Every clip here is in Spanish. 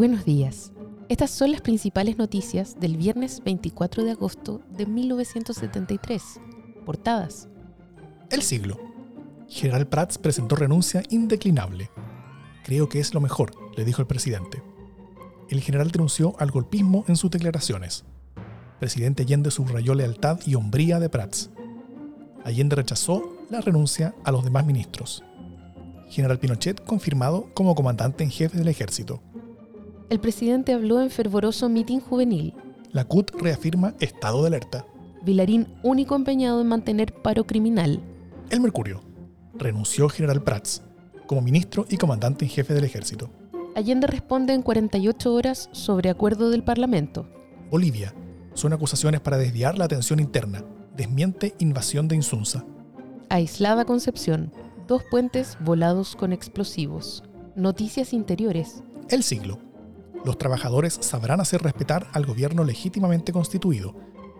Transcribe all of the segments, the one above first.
Buenos días. Estas son las principales noticias del viernes 24 de agosto de 1973. Portadas. El siglo. General Prats presentó renuncia indeclinable. Creo que es lo mejor, le dijo el presidente. El general denunció al golpismo en sus declaraciones. Presidente Allende subrayó lealtad y hombría de Prats. Allende rechazó la renuncia a los demás ministros. General Pinochet confirmado como comandante en jefe del ejército el presidente habló en fervoroso mitin juvenil. La CUT reafirma estado de alerta. Vilarín único empeñado en mantener paro criminal. El Mercurio. Renunció General Prats como ministro y comandante en jefe del ejército. Allende responde en 48 horas sobre acuerdo del Parlamento. Bolivia. Son acusaciones para desviar la atención interna. Desmiente invasión de Insunza. Aislada Concepción. Dos puentes volados con explosivos. Noticias interiores. El siglo los trabajadores sabrán hacer respetar al gobierno legítimamente constituido,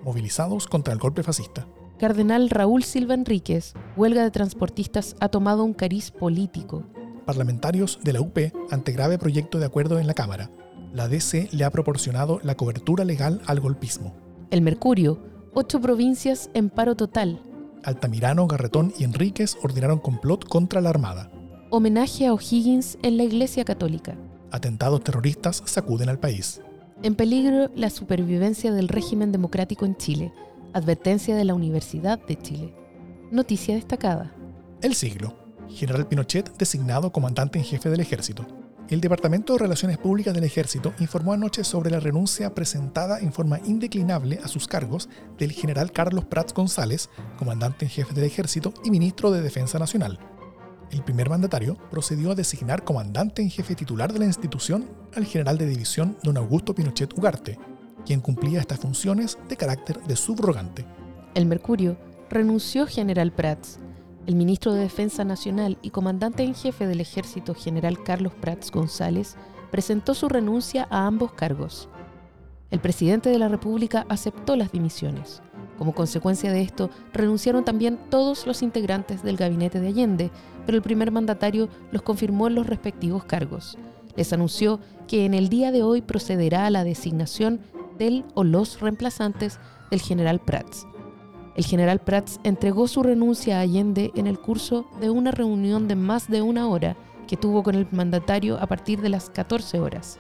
movilizados contra el golpe fascista. Cardenal Raúl Silva Enríquez, huelga de transportistas ha tomado un cariz político. Parlamentarios de la UP ante grave proyecto de acuerdo en la Cámara. La DC le ha proporcionado la cobertura legal al golpismo. El Mercurio, ocho provincias en paro total. Altamirano, Garretón y Enríquez ordenaron complot contra la Armada. Homenaje a O'Higgins en la Iglesia Católica atentados terroristas sacuden al país. En peligro la supervivencia del régimen democrático en Chile. Advertencia de la Universidad de Chile. Noticia destacada. El siglo. General Pinochet designado comandante en jefe del ejército. El Departamento de Relaciones Públicas del Ejército informó anoche sobre la renuncia presentada en forma indeclinable a sus cargos del general Carlos Prats González, comandante en jefe del Ejército y ministro de Defensa Nacional, el primer mandatario procedió a designar comandante en jefe titular de la institución al general de división don Augusto Pinochet Ugarte, quien cumplía estas funciones de carácter de subrogante. El Mercurio renunció general Prats. El ministro de Defensa Nacional y comandante en jefe del ejército general Carlos Prats González presentó su renuncia a ambos cargos. El presidente de la República aceptó las dimisiones. Como consecuencia de esto, renunciaron también todos los integrantes del gabinete de Allende, pero el primer mandatario los confirmó en los respectivos cargos. Les anunció que en el día de hoy procederá a la designación del o los reemplazantes del general Prats. El general Prats entregó su renuncia a Allende en el curso de una reunión de más de una hora que tuvo con el mandatario a partir de las 14 horas.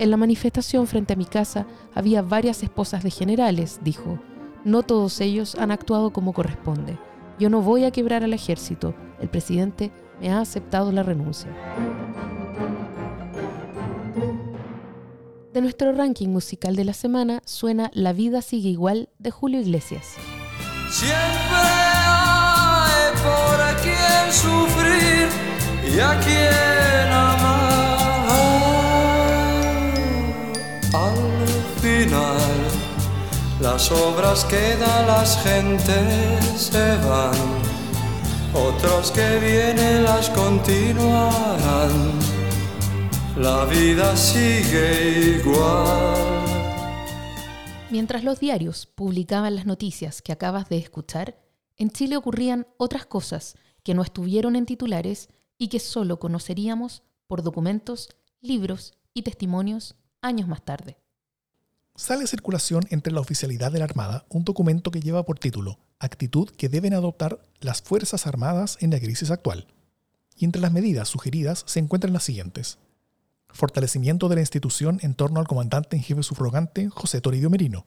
En la manifestación frente a mi casa había varias esposas de generales, dijo, no todos ellos han actuado como corresponde. Yo no voy a quebrar al ejército. El presidente me ha aceptado la renuncia. De nuestro ranking musical de la semana suena La vida sigue igual de Julio Iglesias. Siempre hay por quien sufrir y a quien amar. Al final las obras que da las gentes se van, otros que vienen las continuarán. La vida sigue igual. Mientras los diarios publicaban las noticias que acabas de escuchar, en Chile ocurrían otras cosas que no estuvieron en titulares y que solo conoceríamos por documentos, libros y testimonios años más tarde sale a circulación entre la oficialidad de la Armada un documento que lleva por título Actitud que deben adoptar las Fuerzas Armadas en la crisis actual. Y entre las medidas sugeridas se encuentran las siguientes. Fortalecimiento de la institución en torno al comandante en jefe subrogante José Toribio Merino.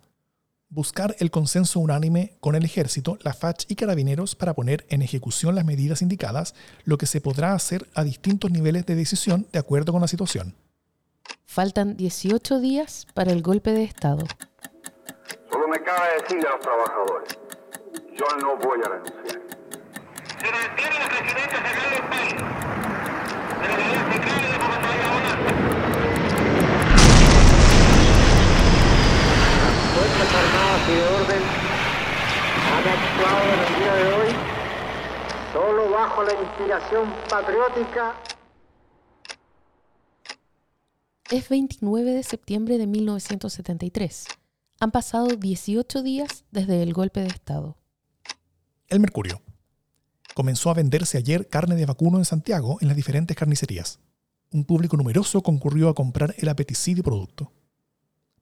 Buscar el consenso unánime con el ejército, la FACH y carabineros para poner en ejecución las medidas indicadas, lo que se podrá hacer a distintos niveles de decisión de acuerdo con la situación Faltan 18 días para el golpe de Estado. Solo me cabe decirle a los trabajadores, yo no voy a renunciar. Se mantiene la presidencia general del país. Pero la secretaria de Comisaría Fuerzas Armadas y de Orden han actuado en el día de hoy solo bajo la inspiración patriótica es 29 de septiembre de 1973. Han pasado 18 días desde el golpe de Estado. El Mercurio. Comenzó a venderse ayer carne de vacuno en Santiago en las diferentes carnicerías. Un público numeroso concurrió a comprar el apetecido producto.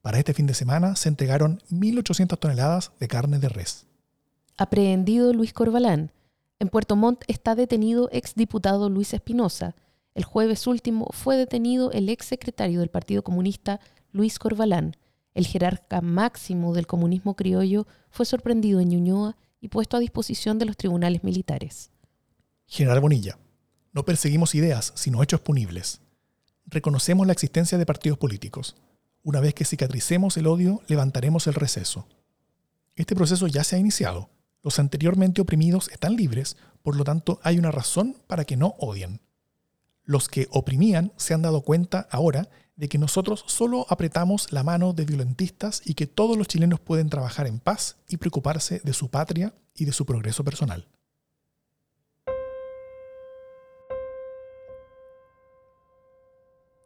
Para este fin de semana se entregaron 1.800 toneladas de carne de res. Aprehendido Luis Corbalán. En Puerto Montt está detenido exdiputado Luis Espinosa. El jueves último fue detenido el exsecretario del Partido Comunista Luis Corbalán. El jerarca máximo del comunismo criollo fue sorprendido en Ñuñoa y puesto a disposición de los tribunales militares. General Bonilla, no perseguimos ideas, sino hechos punibles. Reconocemos la existencia de partidos políticos. Una vez que cicatricemos el odio, levantaremos el receso. Este proceso ya se ha iniciado. Los anteriormente oprimidos están libres, por lo tanto hay una razón para que no odien. Los que oprimían se han dado cuenta ahora de que nosotros solo apretamos la mano de violentistas y que todos los chilenos pueden trabajar en paz y preocuparse de su patria y de su progreso personal.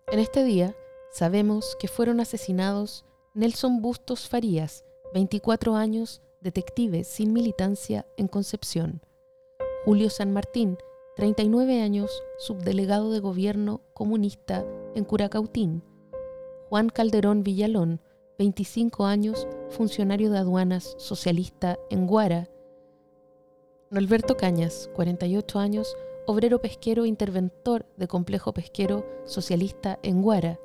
En este día, sabemos que fueron asesinados Nelson Bustos Farías, 24 años, detective sin militancia en Concepción, Julio San Martín, 39 años, subdelegado de gobierno comunista en Curacautín, Juan Calderón Villalón, 25 años, funcionario de aduanas socialista en Guara, Norberto Cañas, 48 años, obrero pesquero interventor de complejo pesquero socialista en Guara,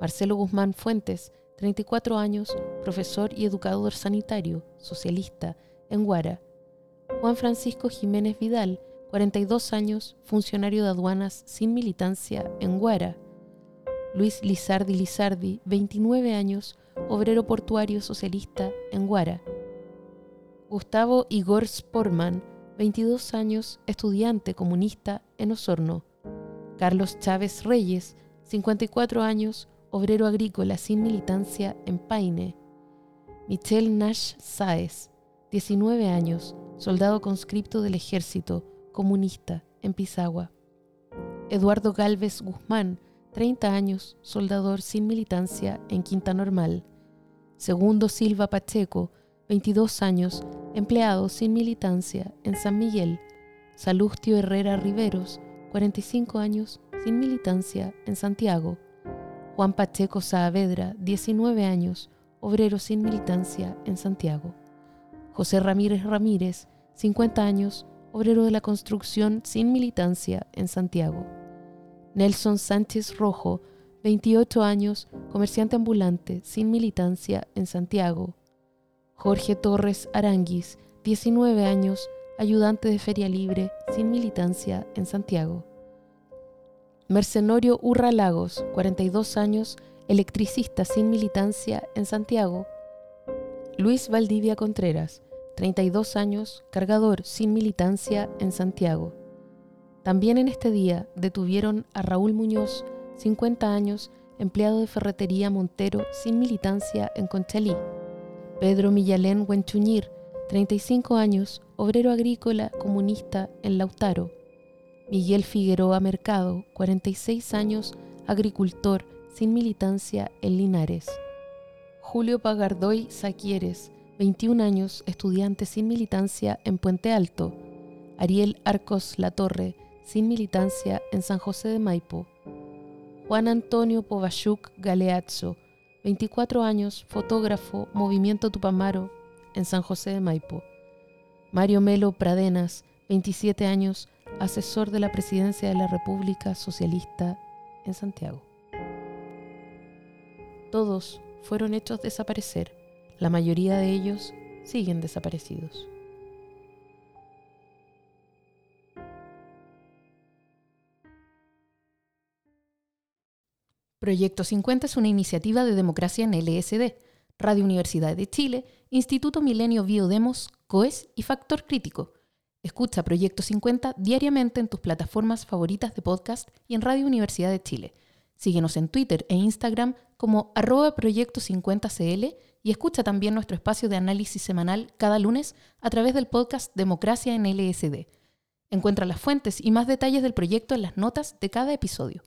Marcelo Guzmán Fuentes, 34 años, profesor y educador sanitario, socialista, en Guara. Juan Francisco Jiménez Vidal, 42 años, funcionario de aduanas sin militancia, en Guara. Luis Lizardi Lizardi, 29 años, obrero portuario socialista, en Guara. Gustavo Igor Sporman, 22 años, estudiante comunista en Osorno. Carlos Chávez Reyes, 54 años, obrero agrícola sin militancia en Paine. Michelle Nash Sáez, 19 años, soldado conscripto del ejército comunista en Pisagua. Eduardo Galvez Guzmán, 30 años, soldador sin militancia en Quinta Normal. Segundo Silva Pacheco, 22 años, empleado sin militancia en San Miguel. Salustio Herrera Riveros, 45 años, sin militancia en Santiago. Juan Pacheco Saavedra, 19 años, obrero sin militancia en Santiago. José Ramírez Ramírez, 50 años, obrero de la construcción sin militancia en Santiago. Nelson Sánchez Rojo, 28 años, comerciante ambulante sin militancia en Santiago. Jorge Torres Aranguis, 19 años, ayudante de Feria Libre sin militancia en Santiago. Mercenorio Urra Lagos, 42 años, electricista sin militancia en Santiago. Luis Valdivia Contreras, 32 años, cargador sin militancia en Santiago. También en este día detuvieron a Raúl Muñoz, 50 años, empleado de ferretería Montero sin militancia en Conchalí. Pedro Millalén Huenchuñir, 35 años, obrero agrícola comunista en Lautaro. Miguel Figueroa Mercado, 46 años, agricultor sin militancia en Linares. Julio Pagardoy Saquieres, 21 años, estudiante sin militancia en Puente Alto. Ariel Arcos Latorre, sin militancia en San José de Maipo. Juan Antonio Povachuk Galeazzo, 24 años, fotógrafo, Movimiento Tupamaro, en San José de Maipo. Mario Melo Pradenas, 27 años, asesor de la Presidencia de la República Socialista en Santiago. Todos fueron hechos desaparecer, la mayoría de ellos siguen desaparecidos. Proyecto 50 es una iniciativa de democracia en LSD, Radio Universidad de Chile, Instituto Milenio Biodemos, COES y Factor Crítico Escucha Proyecto 50 diariamente en tus plataformas favoritas de podcast y en Radio Universidad de Chile. Síguenos en Twitter e Instagram como arroba Proyecto 50CL y escucha también nuestro espacio de análisis semanal cada lunes a través del podcast Democracia en LSD. Encuentra las fuentes y más detalles del proyecto en las notas de cada episodio.